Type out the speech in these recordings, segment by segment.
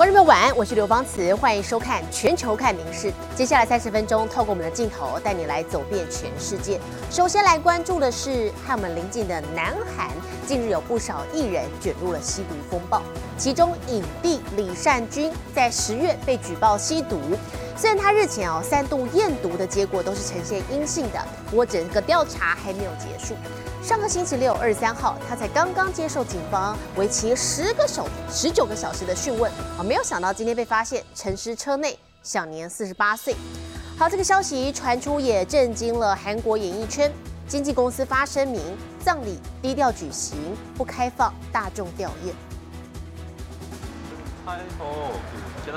观众朋友晚安，我是刘邦慈，欢迎收看《全球看名事》。接下来三十分钟，透过我们的镜头，带你来走遍全世界。首先来关注的是和我们邻近的南韩，近日有不少艺人卷入了吸毒风暴，其中影帝李善均在十月被举报吸毒，虽然他日前哦三度验毒的结果都是呈现阴性的，不过整个调查还没有结束。上个星期六，二十三号，他才刚刚接受警方为期十个手十九个小时的讯问啊，没有想到今天被发现沉尸车内，享年四十八岁。好，这个消息传出也震惊了韩国演艺圈，经纪公司发声明，葬礼低调举行，不开放大众吊唁。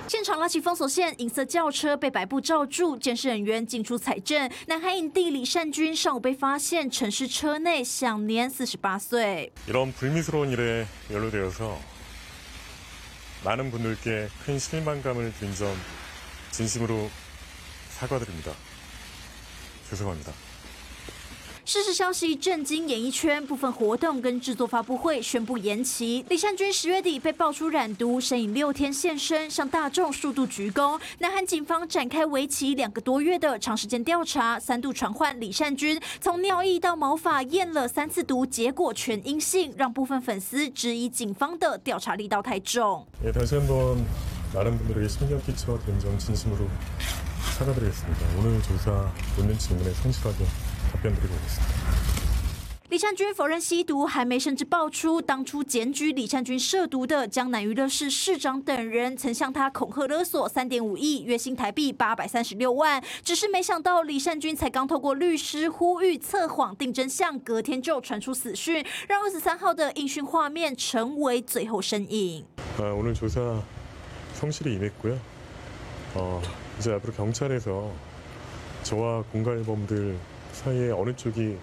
现场拉起封锁线，银色轿车被白布罩住，监视人员进出采证。南韩影帝李善均上午被发现沉尸车内，享年四十八岁。이런불미스러운일에연루되어서많은분들께큰실망감을준점진심으로사과드립니다죄송합니다 事实消息震惊演艺圈，部分活动跟制作发布会宣布延期。李善均十月底被爆出染毒，身影六天现身，向大众数度鞠躬。南韩警方展开为期两个多月的长时间调查，三度传唤李善均，从尿液到毛发验了三次毒，结果全阴性，让部分粉丝质疑警方的调查力道太重。예다시한번많은분들에게심경끼쳐된점진심으로사과드리겠습니다오늘조사묻는질문에성실하게 답변드리고오겠습니다李善均否认吸毒，还没甚至爆出当初检举李善均涉毒的江南娱乐市市长等人曾向他恐吓勒索三点五亿，约新台币八百三十六万。只是没想到李善均才刚透过律师呼吁测谎定真相，隔天就传出死讯，让二十三号的应讯画面成为最后身影。아오늘조사성실히임했고요어이제앞으로경찰에서저와공갈범들 사이에어느쪽이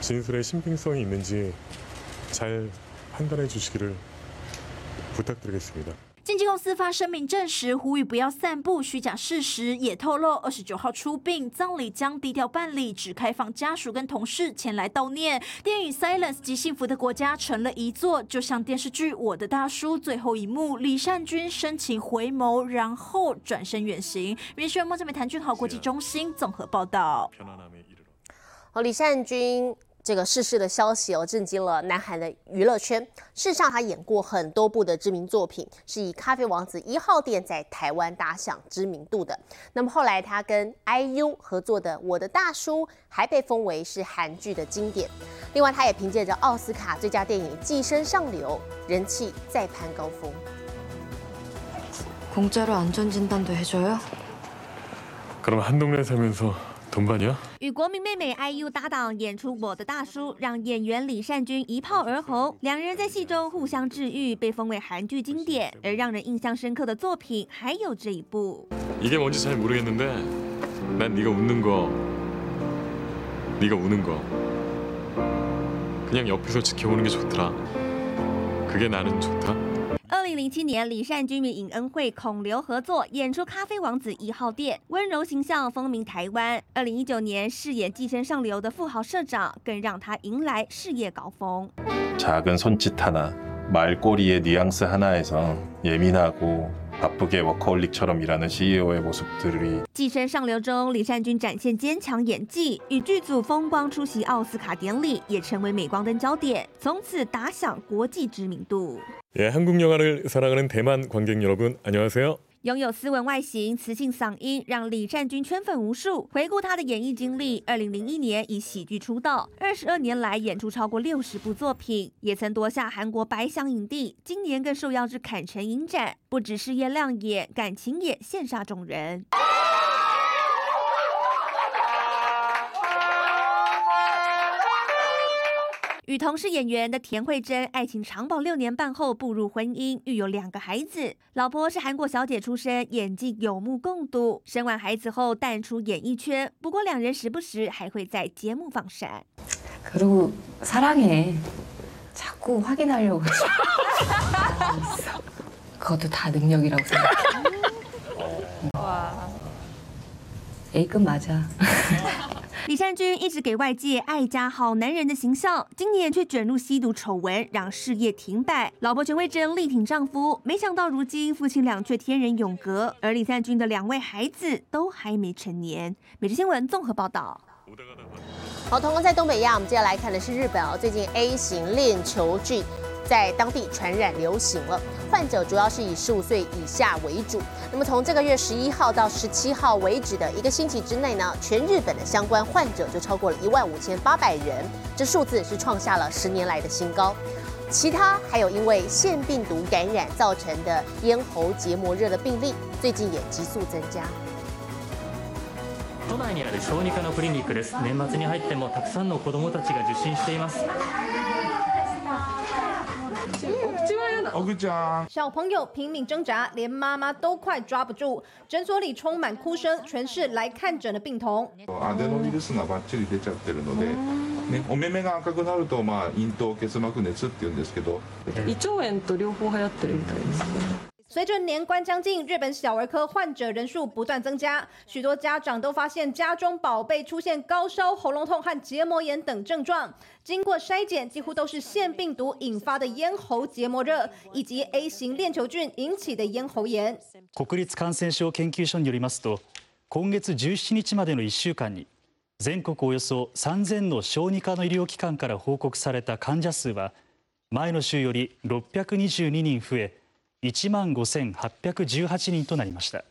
진술의신빙성이있는지잘판단해주시기를부탁드리겠습니다经纪公司发声明证实，呼吁不要散布虚假事实，也透露二十九号出殡，葬礼将低调办理，只开放家属跟同事前来悼念。电影《Silence》及幸福的国家成了一座，就像电视剧《我的大叔》最后一幕，李善均深情回眸，然后转身远行。原讯莫正美谭俊豪国际中心综合报道。 好，李善均。这个逝世的消息哦，震惊了南韩的娱乐圈。事实上，他演过很多部的知名作品，是以《咖啡王子一号店》在台湾打响知名度的。那么后来，他跟 IU 合作的《我的大叔》还被封为是韩剧的经典。另外，他也凭借着奥斯卡最佳电影《寄生上流》，人气再攀高峰。공짜로안전진단도해줘요그럼한동네살면서 与国民妹妹 IU 搭档演出《我的大叔》，让演员李善均一炮而红。两人在戏中互相治愈，被封为韩剧经典。而让人印象深刻的作品还有这一部。이게뭔지잘모르겠는데난네가웃는거네가우는거그냥옆에서지켜보는게좋더라그게나는좋다二 零零七年，李善均与尹恩惠、孔刘合作演出《咖啡王子一号店》，温柔形象风靡台湾。二零一九年，饰演寄生上流的富豪社长，更让他迎来事业高峰。작은손짓하나말꼬리의뉘앙스하나에서예민하고 바쁘게워커홀릭처럼일하는 CEO 의모습들이寄生上流中，李善均展现坚强演技，与剧组风光出席奥斯卡典礼，也成为镁光灯焦点，从此打响国际知名度。 예, 한국 영화를 사랑하는 대만 관객 여러분, 안녕하세요. 拥有斯文外形、磁性嗓音，让李占军圈粉无数。回顾他的演艺经历，二零零一年以喜剧出道，二十二年来演出超过六十部作品，也曾夺下韩国百想影帝。今年更受邀至坎城影展，不止事业亮眼，感情也羡煞众人。与同是演员的田慧珍，爱情长跑六年半后步入婚姻，育有两个孩子。老婆是韩国小姐出身，演技有目共睹。生完孩子后淡出演艺圈，不过两人时不时还会在节目放闪。그리고사랑해자꾸확인하려고그것도다능력이라고생각해 A 급맞아 李善均一直给外界爱家好男人的形象，今年却卷入吸毒丑闻，让事业停摆。老婆陈慧珍力挺丈夫，没想到如今夫妻俩却天人永隔，而李善均的两位孩子都还没成年。每日新闻综合报道。好，同样在东北亚，我们接下来看的是日本哦，最近 A 型链球菌。在当地传染流行了，患者主要是以十五岁以下为主。那么从这个月十一号到十七号为止的一个星期之内呢，全日本的相关患者就超过了一万五千八百人，这数字是创下了十年来的新高。其他还有因为腺病毒感染造成的咽喉结膜热的病例，最近也急速增加。都内にある小児科のクリニックです。年末に入ってもたくさんの子供たちが受診しています。 小朋友拼命挣扎，连妈妈都快抓不住。诊所里充满哭声，全是来看诊的病童。アデノウイルスがバッチリ出ちゃってるので、ね、お目目が赤くなるとまあ咽頭結膜熱って言うんですけど。胃腸炎と両方流行ってるみたいですね。 随着年关将近，日本小儿科患者人数不断增加，许多家长都发现家中宝贝出现高烧、喉咙痛和结膜炎等症状。经过筛检，几乎都是腺病毒引发的咽喉结膜热，以及 A 型链球菌引起的咽喉炎。国立感染症研究所によりますと、今月17日までの1週間に全国およそ3000の小児科の医療機関から報告された患者数は前の週より622人増え。 1万5818人となりました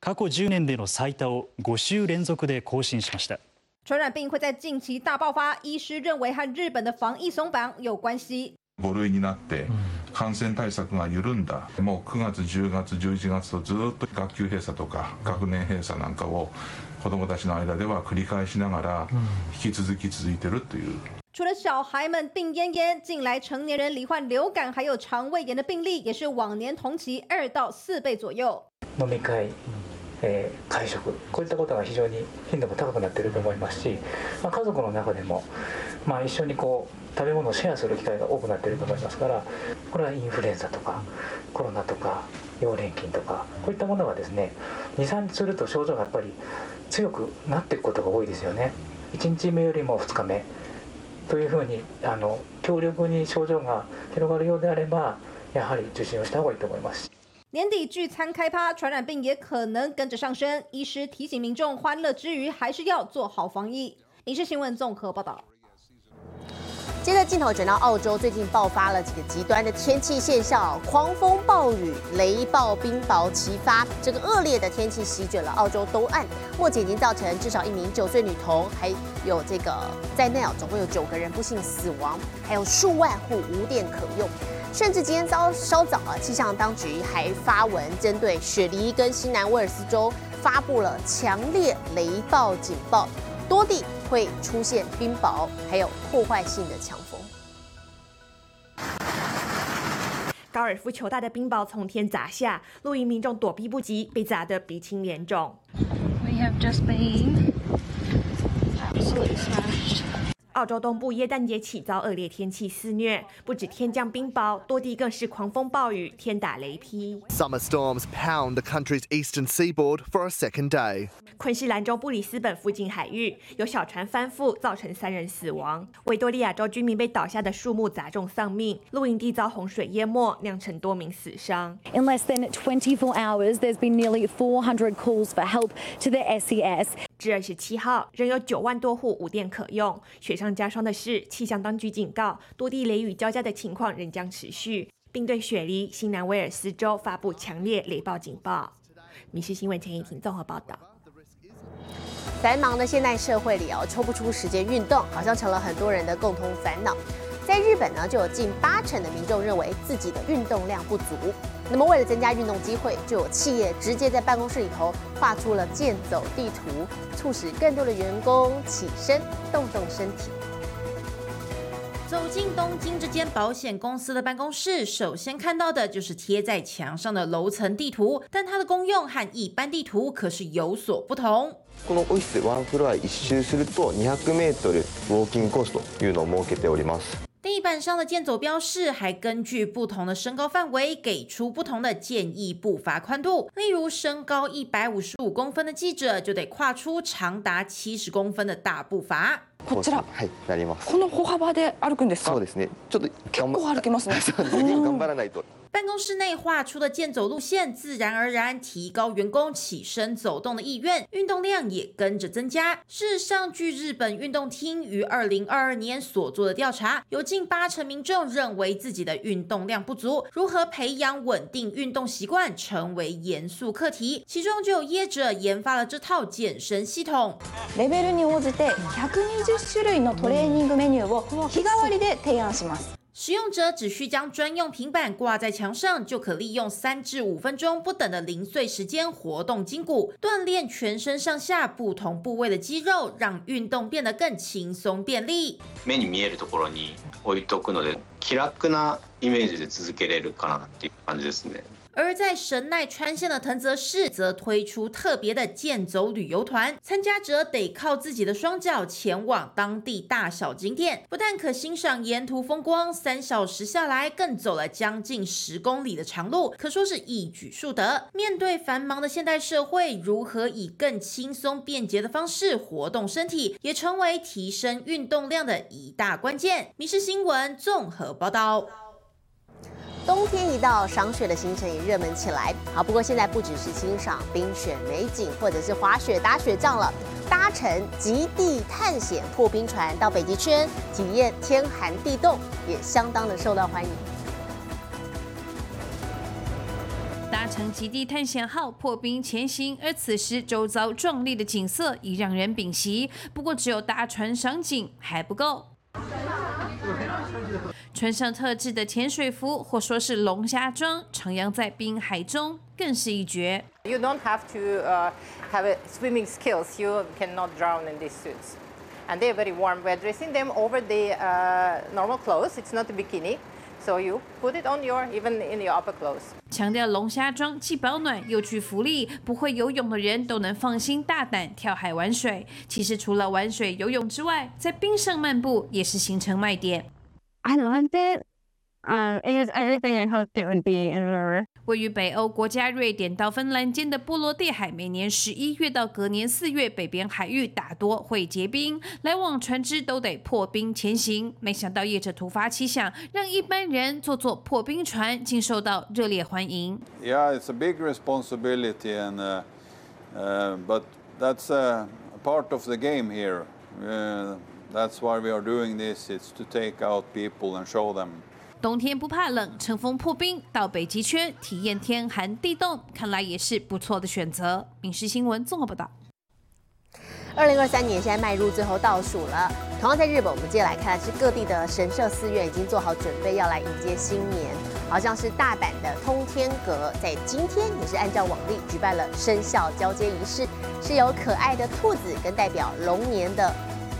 過去10年での最多を5週連続で更新しました传染病会在近期大爆发，医师认为和日本的防疫松绑有关系。5類になって感染対策が緩んだ、もう9月、10月、11月とずっと学級閉鎖とか学年閉鎖なんかを子どもたちの間では繰り返しながら引き続き続いているという。除了小孩们病恹恹，近来成年人罹患流感还有肠胃炎的病例，也是往年同期二到四倍左右。飲み会、えー、会食、こういったことが非常に頻度も高くなっていると思いますし、まあ、家族の中でも、まあ、一緒にこう食べ物をシェアする機会が多くなっていると思いますからこれはインフルエンザとかコロナとか溶連菌とかこういったものがですね23日すると症状がやっぱり強くなっていくことが多いですよね1日目よりも2日目というふうにあの強力に症状が広がるようであればやはり受診をした方がいいと思います。年底聚餐开趴，传染病也可能跟着上升。医师提醒民众，欢乐之余还是要做好防疫。影视新闻综合报道。 接着镜头转到澳洲，最近爆发了几个极端的天气现象，狂风暴雨、雷暴、冰雹齐发，这个恶劣的天气席卷了澳洲东岸，目前已经造成至少一名九岁女童，还有这个在内啊，总共有九个人不幸死亡，还有数万户无电可用，甚至今天早稍早啊，气象当局还发文针对雪梨跟西南威尔斯州发布了强烈雷暴警报。多地会出现冰雹，还有破坏性的强风。高尔夫球大的冰雹从天砸下，露营民众躲避不及，被砸得鼻青脸肿。澳洲东部耶诞节起遭恶劣天气肆虐，不止天降冰雹，多地更是狂风暴雨，天打雷劈。Summer storms pound the country's eastern seaboard for a second day. 昆士兰州布里斯本附近海域有小船翻覆，造成三人死亡。维多利亚州居民被倒下的树木砸中丧命，露营地遭洪水淹没，酿成多名死伤。In less than 24 hours, there's been nearly 400 calls for help to the SES. 至二十七号，仍有九万多户无电可用。雪上加霜的是，气象当局警告，多地雷雨交加的情况仍将持续，并对雪梨、新南威尔斯州发布强烈雷暴警报。米氏新闻前一庭综合报道。繁忙的现代社会里哦，抽不出时间运动，好像成了很多人的共同烦恼。在日本呢，就有近八成的民众认为自己的运动量不足。那么，为了增加运动机会，就有企业直接在办公室里头画出了健走地图，促使更多的员工起身动动身体。走进东京这间保险公司的办公室，首先看到的就是贴在墙上的楼层地图，但它的功用和一般地图可是有所不同。このオフィスワンフロア一周すると200メートルウォーキングコースというのを設けております。 地板上的健走标示还根据不同的身高范围给出不同的建议步伐宽度。例如，身高一百五十五公分的记者就得跨出长达七十公分的大步伐。こちらはい、なります。この歩幅で歩くんですかそうですね。ちょっと結構歩けますねそうですね。頑張らないと。 办公室内画出的健走路线，自然而然提高员工起身走动的意愿，运动量也跟着增加。事实上，据日本运动厅于二零二二年所做的调查，有近八成民众认为自己的运动量不足，如何培养稳定运动习惯成为严肃课题。其中就有业者研发了这套健身系统。レベルに応じて120種類のトレーニングメニューを日替わりで提案します。 使用者只需将专用平板挂在墙上，就可利用三至五分钟不等的零碎时间活动筋骨，锻炼全身上下不同部位的肌肉，让运动变得更轻松便利。目に見えるところに置いとくので気楽なイメージで続けれるかなっていう感じですね。 而在神奈川县的藤泽市，则推出特别的健走旅游团，参加者得靠自己的双脚前往当地大小景点，不但可欣赏沿途风光，三小时下来更走了将近十公里的长路，可说是一举数得。面对繁忙的现代社会，如何以更轻松便捷的方式活动身体，也成为提升运动量的一大关键。《民事新闻》综合报道。冬天一到，赏雪的行程也热门起来。好，不过现在不只是欣赏冰雪美景，或者是滑雪、打雪仗了，搭乘极地探险破冰船到北极圈，体验天寒地冻，也相当的受到欢迎。搭乘极地探险号破冰前行，而此时周遭壮丽的景色已让人屏息。不过，只有搭船赏景还不够。穿上特制的潜水服，或说是龙虾装，徜徉在冰海中，更是一绝。You don't have to uh, have swimming skills. You cannot drown in these suits, and they're very warm. We're dressing them over the uh, normal clothes. It's not a bikini, so you put it on your even in your upper clothes. 强调龙虾装既保暖又具福利，不会游泳的人都能放心大胆跳海玩水。其实除了玩水、游泳之外，在冰上漫步也是行程卖点。I loved it. Um, it was everything I hoped it would be in river. 位于北欧国家瑞典到芬兰间的波罗的海，每年十一月到隔年四月，北边海域大多会结冰，来往船只都得破冰前行。没想到业者突发奇想，让一般人坐坐破冰船，竟受到热烈欢迎。Yeah, it's a big responsibility, and uh, uh, but that's uh, a part of the game here. Uh, that's why we are doing this. It's to take out people and show them. 冬天不怕冷，乘风破冰到北极圈体验天寒地冻，看来也是不错的选择。民事新闻综合报道。二零二三年现在迈入最后倒数了。同样在日本，我们接下来看的是各地的神社寺院已经做好准备，要来迎接新年。好像是大阪的通天阁，在今天也是按照往例举办了生肖交接仪式，是由可爱的兔子跟代表龙年的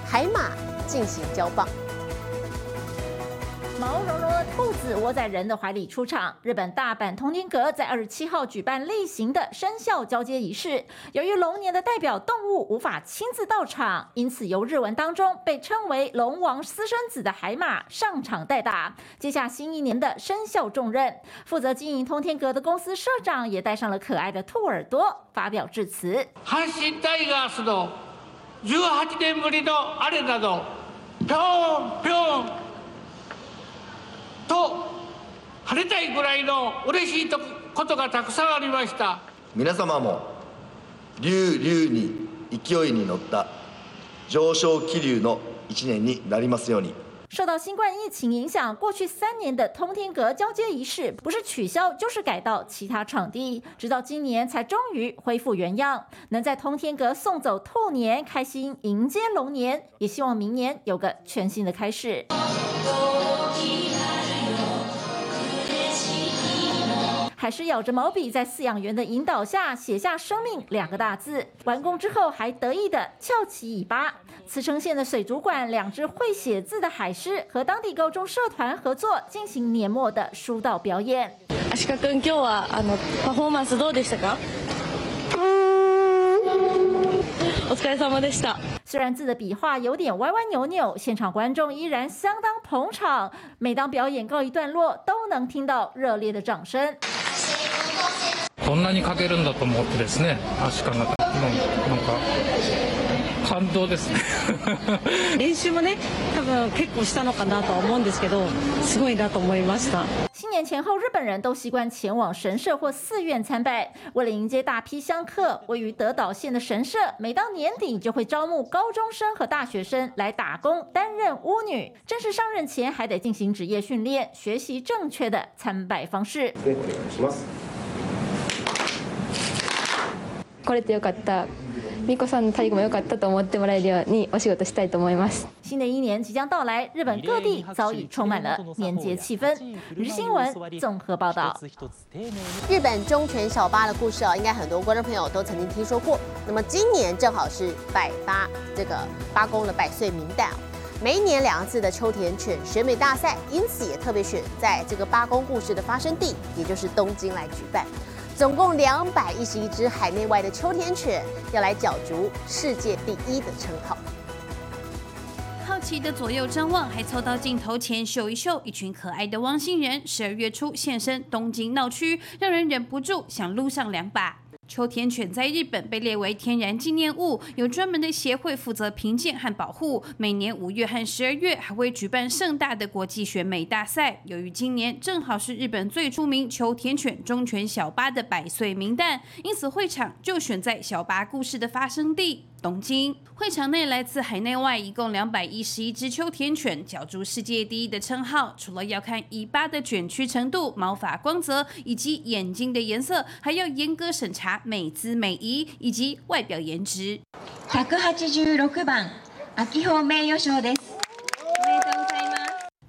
海马进行交棒。毛茸茸的兔子窝在人的怀里出场。日本大阪通天阁在二十七号举办例行的生肖交接仪式。由于龙年的代表动物无法亲自到场，因此由日文当中被称为龙王私生子的海马上场代打，接下新一年的生肖重任。负责经营通天阁的公司社长也戴上了可爱的兔耳朵，发表致辞。阪神タイガースの 18年ぶりのあれなどぴょんぴょんと晴れたいぐらいの嬉しいとことがたくさんありました皆様も龍龍に勢いに乗った上昇気流の一年になりますように。受到新冠疫情影响，过去三年的通天阁交接仪式不是取消就是改到其他场地，直到今年才终于恢复原样。能在通天阁送走兔年，开心迎接龙年，也希望明年有个全新的开始。海狮咬着毛笔，在饲养员的引导下写下“生命”两个大字。完工之后，还得意的翘起尾巴。茨城县的水族馆，两只会写字的海狮和当地高中社团合作，进行年末的书道表演。足利君今日はあのパフォーマンスどうでしたか？ お疲れ様でした。虽然字的笔画有点歪歪扭扭，现场观众依然相当捧场。每当表演告一段落，都能听到热烈的掌声。 こんなに書けるんだと思ってですね足利のなんか感動ですね練習もね、多分結構したのかなとは思うんですけど、すごいなと思いました。新年前后，日本人都习惯前往神社或寺院参拜。为了迎接大批香客，位于德岛县的神社，每到年底就会招募高中生和大学生来打工，担任巫女。正式上任前，还得进行职业训练，学习正确的参拜方式。 来れてよかった。美子さんの太鼓も良かったと思ってもらえるようにお仕事したいと思います。新的一年即将到来，日本各地早已充满了年节气氛。日新闻综合报道。日本忠犬小八的故事哦，应该很多观众朋友都曾经听说过。那么今年正好是百八这个八公的百岁冥诞哦，每一年两次的秋田犬选美大赛，因此也特别选在这个八公故事的发生地，也就是东京来举办。 总共两百一十一只海内外的秋田犬要来角逐世界第一的称号。好奇的左右张望，还凑到镜头前秀一秀。一群可爱的汪星人，十二月初现身东京闹区，让人忍不住想撸上两把。秋田犬在日本被列为天然纪念物，有专门的协会负责评鉴和保护。每年五月和十二月还会举办盛大的国际选美大赛。由于今年正好是日本最出名秋田犬忠犬小八的百岁冥诞，因此会场就选在小八故事的发生地。东京会场内来自海内外一共两百一十一只秋田犬，角逐世界第一的称号。除了要看尾巴的卷曲程度、毛发光泽以及眼睛的颜色，还要严格审查美姿美仪以及外表颜值。百八十六番秋方名誉賞です。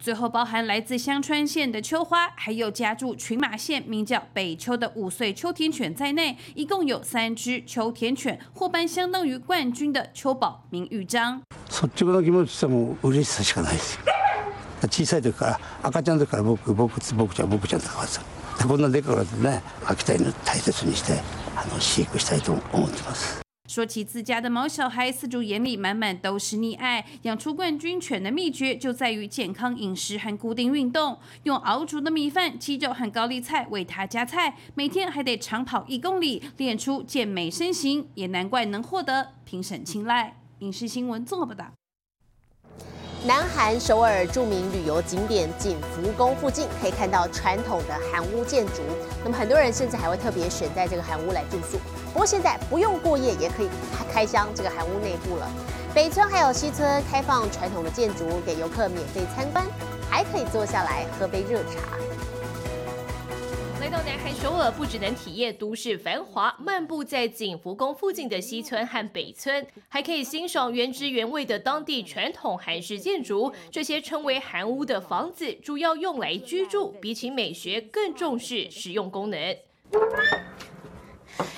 最后包含来自香川县的秋花，还有家住群马县名叫北秋的五岁秋田犬在内，一共有三只秋田犬获颁相当于冠军的秋宝名誉章。率直な気持ちはもう嬉しさしかないですよ小さい時から赤ちゃんの時から僕僕僕ちゃん僕ちゃんだからさこんなでかくなってね秋田犬大切にしてあの飼育したいと思ってます 说起自家的毛小孩，饲主眼里满满都是溺爱。养出冠军犬的秘诀就在于健康饮食和固定运动，用熬煮的米饭、鸡肉和高丽菜为它加菜，每天还得长跑一公里，练出健美身形，也难怪能获得评审青睐。影视新闻做不到。南韩首尔著名旅游景点景福宫附近，可以看到传统的韩屋建筑。那么很多人甚至还会特别选在这个韩屋来住宿。不过现在不用过夜，也可以开箱这个韩屋内部了。北村还有西村开放传统的建筑给游客免费参观，还可以坐下来喝杯热茶。来到南韩首尔，不只能体验都市繁华，漫步在景福宫附近的西村和北村，还可以欣赏原汁原味的当地传统韩式建筑。这些称为韩屋的房子，主要用来居住，比起美学更重视实用功能。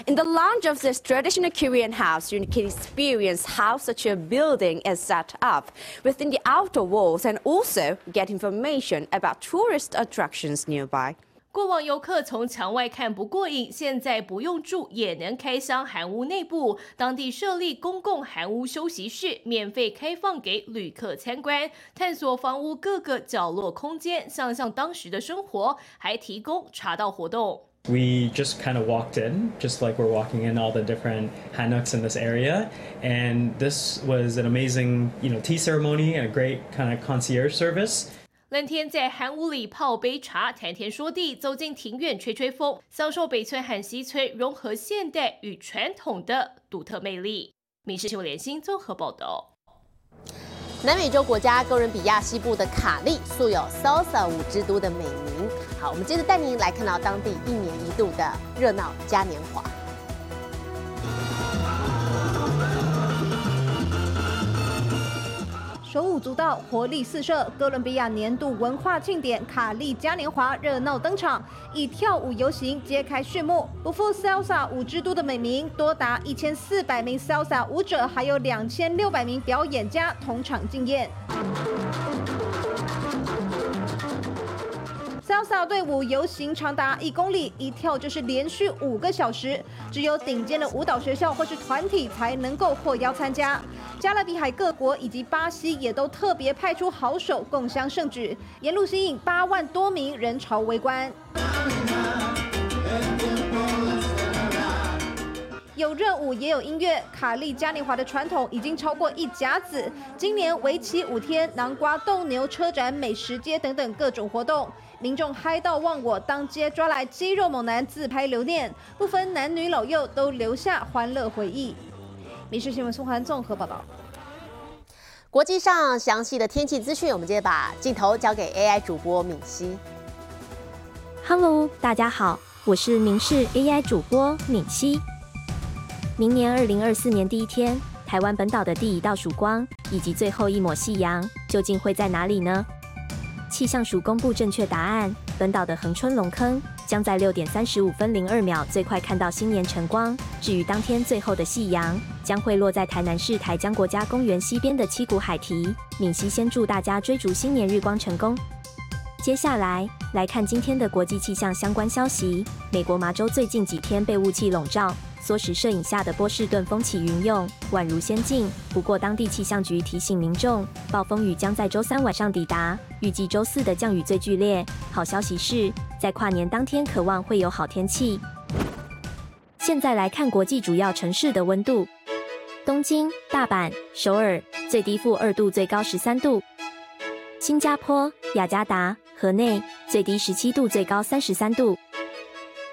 In the lounge of this traditional Korean house, you can experience how such a building is set up within the outer walls and also get information about tourist attractions nearby. 过往游客从墙外看不过瘾，现在不用住也能开箱韩屋内部。当地设立公共韩屋休息室，免费开放给旅客参观，探索房屋各个角落空间，想象当时的生活，还提供茶道活动。We just kind of walked in, just like we're walking in all the different hanuks in this area, and this was an amazing, you know, tea ceremony and a great kind of concierge service. 冷天在寒屋里泡杯茶，谈天说地，走进庭院吹吹风，享受北村和西村融合现代与传统的独特魅力。民事新闻联新综合报道。南美洲国家哥伦比亚西部的卡利素有 “salsa 舞之都”的美名。好，我们接着带您来看到当地一年一度的热闹嘉年华。活力四射，哥伦比亚年度文化庆典卡利嘉年华热闹登场，以跳舞游行揭开序幕。不负 salsa 舞之都的美名，多达一千四百名 salsa 舞者，还有两千六百名表演家同场竞演。Salsa 队伍游行长达一公里，一跳就是连续五个小时，只有顶尖的舞蹈学校或是团体才能够获邀参加。加勒比海各国以及巴西也都特别派出好手共襄盛举，沿路吸引八万多名人潮围观。有热舞也有音乐，卡利嘉年华的传统已经超过一甲子。今年为期五天，南瓜斗牛车展、美食街等等各种活动，民众嗨到忘我，当街抓来肌肉猛男自拍留念，不分男女老幼都留下欢乐回忆。民事新闻苏涵综合报道。国际上详细的天气资讯，我们接着把镜头交给 AI 主播敏熙。Hello，大家好，我是民视 AI 主播敏熙。明年二零二四年第一天，台湾本岛的第一道曙光以及最后一抹夕阳，究竟会在哪里呢？气象署公布正确答案，本岛的恒春龙坑将在六点三十五分零二秒最快看到新年晨光。至于当天最后的夕阳，将会落在台南市台江国家公园西边的七股海堤。敏熙先祝大家追逐新年日光成功。接下来来看今天的国际气象相关消息。美国麻州最近几天被雾气笼罩，缩时摄影下的波士顿风起云涌，宛如仙境。不过，当地气象局提醒民众，暴风雨将在周三晚上抵达，预计周四的降雨最剧烈。好消息是，在跨年当天，渴望会有好天气。现在来看国际主要城市的温度：东京、大阪、首尔，最低负二度，最高十三度；新加坡、雅加达、河内，最低十七度，最高三十三度；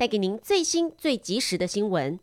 带给您最新最及时的新闻。